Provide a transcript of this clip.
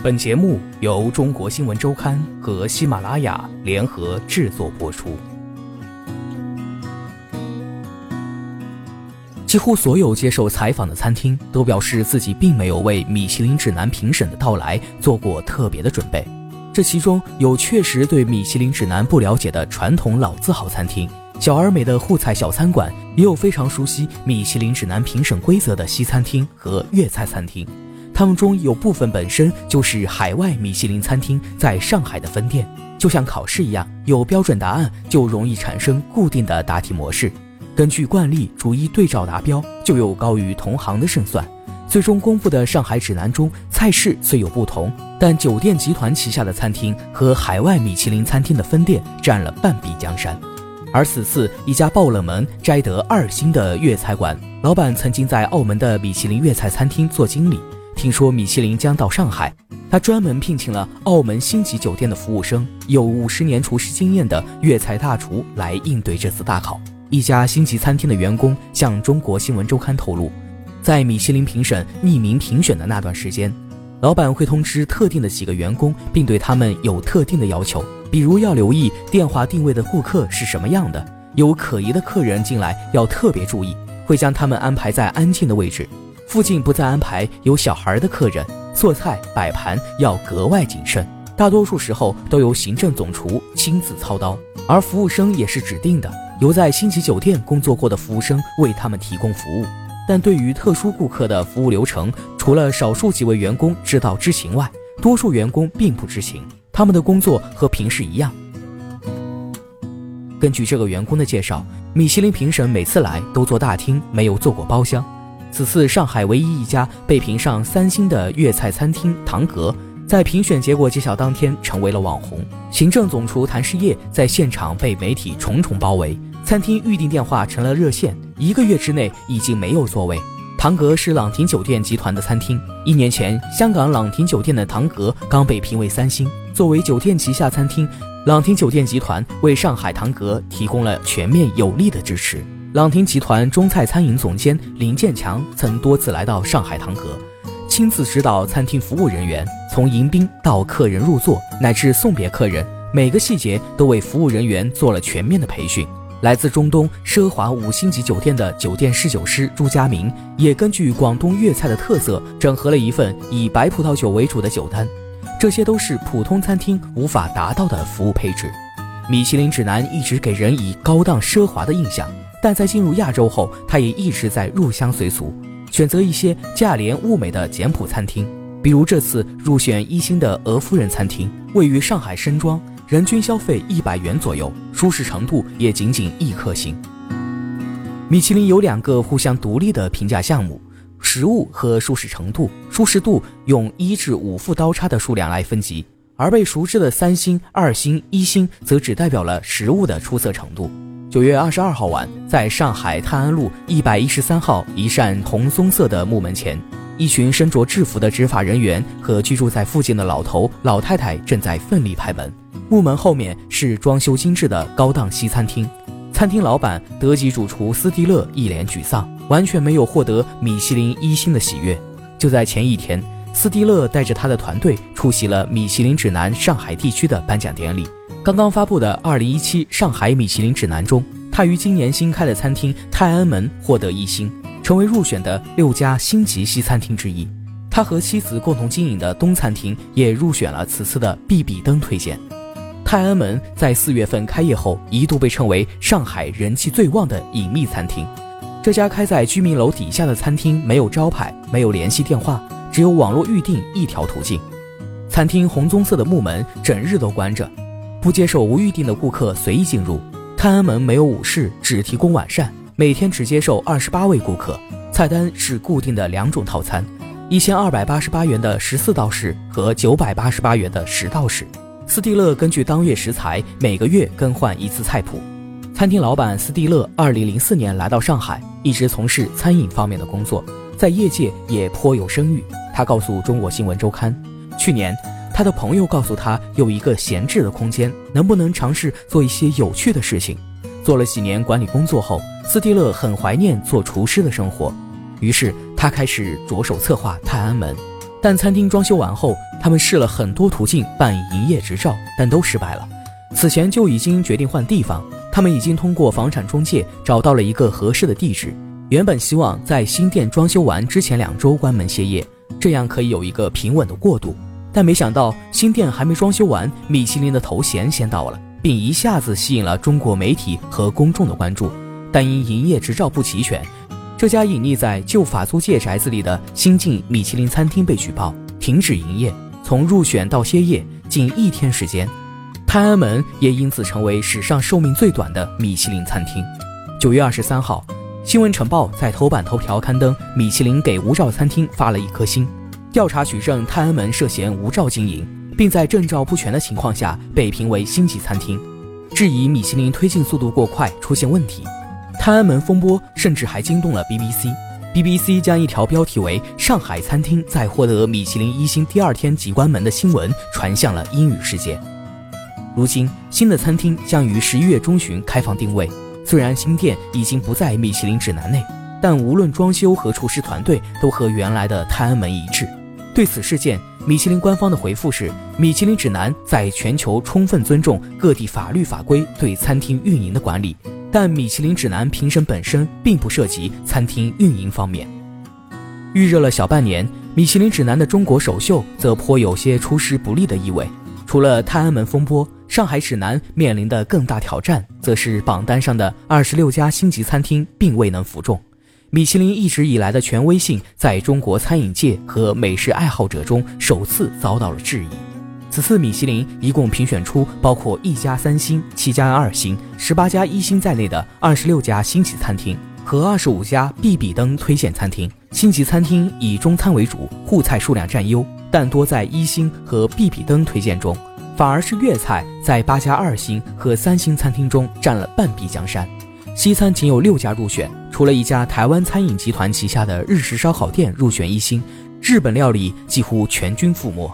本节目由中国新闻周刊和喜马拉雅联合制作播出。几乎所有接受采访的餐厅都表示自己并没有为米其林指南评审的到来做过特别的准备。这其中有确实对米其林指南不了解的传统老字号餐厅，小而美的沪菜小餐馆，也有非常熟悉米其林指南评审规则的西餐厅和粤菜餐厅。他们中有部分本身就是海外米其林餐厅在上海的分店，就像考试一样，有标准答案就容易产生固定的答题模式，根据惯例逐一对照达标，就有高于同行的胜算。最终公布的上海指南中，菜式虽有不同，但酒店集团旗下的餐厅和海外米其林餐厅的分店占了半壁江山。而此次一家爆冷门摘得二星的粤菜馆，老板曾经在澳门的米其林粤菜餐厅做经理。听说米其林将到上海，他专门聘请了澳门星级酒店的服务生，有五十年厨师经验的粤菜大厨来应对这次大考。一家星级餐厅的员工向中国新闻周刊透露，在米其林评审匿名评选的那段时间，老板会通知特定的几个员工，并对他们有特定的要求，比如要留意电话定位的顾客是什么样的，有可疑的客人进来要特别注意，会将他们安排在安静的位置。附近不再安排有小孩的客人，做菜摆盘要格外谨慎。大多数时候都由行政总厨亲自操刀，而服务生也是指定的，由在星级酒店工作过的服务生为他们提供服务。但对于特殊顾客的服务流程，除了少数几位员工知道知情外，多数员工并不知情。他们的工作和平时一样。根据这个员工的介绍，米其林评审每次来都坐大厅，没有坐过包厢。此次上海唯一一家被评上三星的粤菜餐厅唐阁，在评选结果揭晓当天成为了网红。行政总厨谭世业在现场被媒体重重包围，餐厅预订电话成了热线，一个月之内已经没有座位。唐阁是朗廷酒店集团的餐厅，一年前香港朗廷酒店的唐阁刚被评为三星。作为酒店旗下餐厅，朗廷酒店集团为上海唐阁提供了全面有力的支持。朗廷集团中菜餐饮总监林建强曾多次来到上海唐阁，亲自指导餐厅服务人员，从迎宾到客人入座乃至送别客人，每个细节都为服务人员做了全面的培训。来自中东奢华五星级酒店的酒店侍酒师朱家明，也根据广东粤菜的特色，整合了一份以白葡萄酒为主的酒单，这些都是普通餐厅无法达到的服务配置。米其林指南一直给人以高档奢华的印象。但在进入亚洲后，他也一直在入乡随俗，选择一些价廉物美的简朴餐厅。比如这次入选一星的俄夫人餐厅，位于上海深庄，人均消费一百元左右，舒适程度也仅仅一颗星。米其林有两个互相独立的评价项目：食物和舒适程度。舒适度用一至五副刀叉的数量来分级，而被熟知的三星、二星、一星则只代表了食物的出色程度。九月二十二号晚，在上海泰安路一百一十三号一扇红棕色的木门前，一群身着制服的执法人员和居住在附近的老头老太太正在奋力拍门。木门后面是装修精致的高档西餐厅，餐厅老板德籍主厨斯蒂勒一脸沮丧，完全没有获得米其林一星的喜悦。就在前一天，斯蒂勒带着他的团队出席了米其林指南上海地区的颁奖典礼。刚刚发布的《二零一七上海米其林指南》中，他于今年新开的餐厅泰安门获得一星，成为入选的六家星级西餐厅之一。他和妻子共同经营的东餐厅也入选了此次的必比登推荐。泰安门在四月份开业后，一度被称为上海人气最旺的隐秘餐厅。这家开在居民楼底下的餐厅没有招牌，没有联系电话，只有网络预订一条途径。餐厅红棕色的木门整日都关着。不接受无预订的顾客随意进入。泰安门没有午市，只提供晚膳，每天只接受二十八位顾客。菜单是固定的两种套餐：一千二百八十八元的十四道式和九百八十八元的十道式。斯蒂勒根据当月食材，每个月更换一次菜谱。餐厅老板斯蒂勒二零零四年来到上海，一直从事餐饮方面的工作，在业界也颇有声誉。他告诉中国新闻周刊，去年。他的朋友告诉他，有一个闲置的空间，能不能尝试做一些有趣的事情？做了几年管理工作后，斯蒂勒很怀念做厨师的生活，于是他开始着手策划泰安门。但餐厅装修完后，他们试了很多途径办营业执照，但都失败了。此前就已经决定换地方，他们已经通过房产中介找到了一个合适的地址。原本希望在新店装修完之前两周关门歇业，这样可以有一个平稳的过渡。但没想到新店还没装修完，米其林的头衔先到了，并一下子吸引了中国媒体和公众的关注。但因营业执照不齐全。这家隐匿在旧法租界宅子里的新晋米其林餐厅被举报停止营业，从入选到歇业仅一天时间，泰安门也因此成为史上寿命最短的米其林餐厅。九月二十三号，新闻晨报在头版头条刊登米其林给无照餐厅发了一颗星，调查取证泰安门涉嫌无照经营，并在证照不全的情况下被评为星级餐厅，质疑米其林推进速度过快出现问题。泰安门风波甚至还惊动了 BBC，BBC 将一条标题为“上海餐厅在获得米其林一星第二天即关门”的新闻传向了英语世界。如今，新的餐厅将于十一月中旬开放定位。虽然新店已经不在米其林指南内，但无论装修和厨师团队都和原来的泰安门一致。对此事件，米其林官方的回复是：米其林指南在全球充分尊重各地法律法规对餐厅运营的管理。但米其林指南评审本身并不涉及餐厅运营方面。预热了小半年，米其林指南的中国首秀则颇有些出师不利的意味。除了泰安门风波，上海指南面临的更大挑战，则是榜单上的二十六家星级餐厅并未能服众。米其林一直以来的权威性，在中国餐饮界和美食爱好者中首次遭到了质疑。此次米其林一共评选出包括一家三星、七家二星、十八家一星在内的二十六家星级餐厅和二十五家必比登推荐餐厅。星级餐厅以中餐为主，沪菜数量占优，但多在一星和必比登推荐中，反而是粤菜在八家二星和三星餐厅中占了半壁江山。西餐仅有六家入选，除了一家台湾餐饮集团旗下的日式烧烤店入选一星，日本料理几乎全军覆没。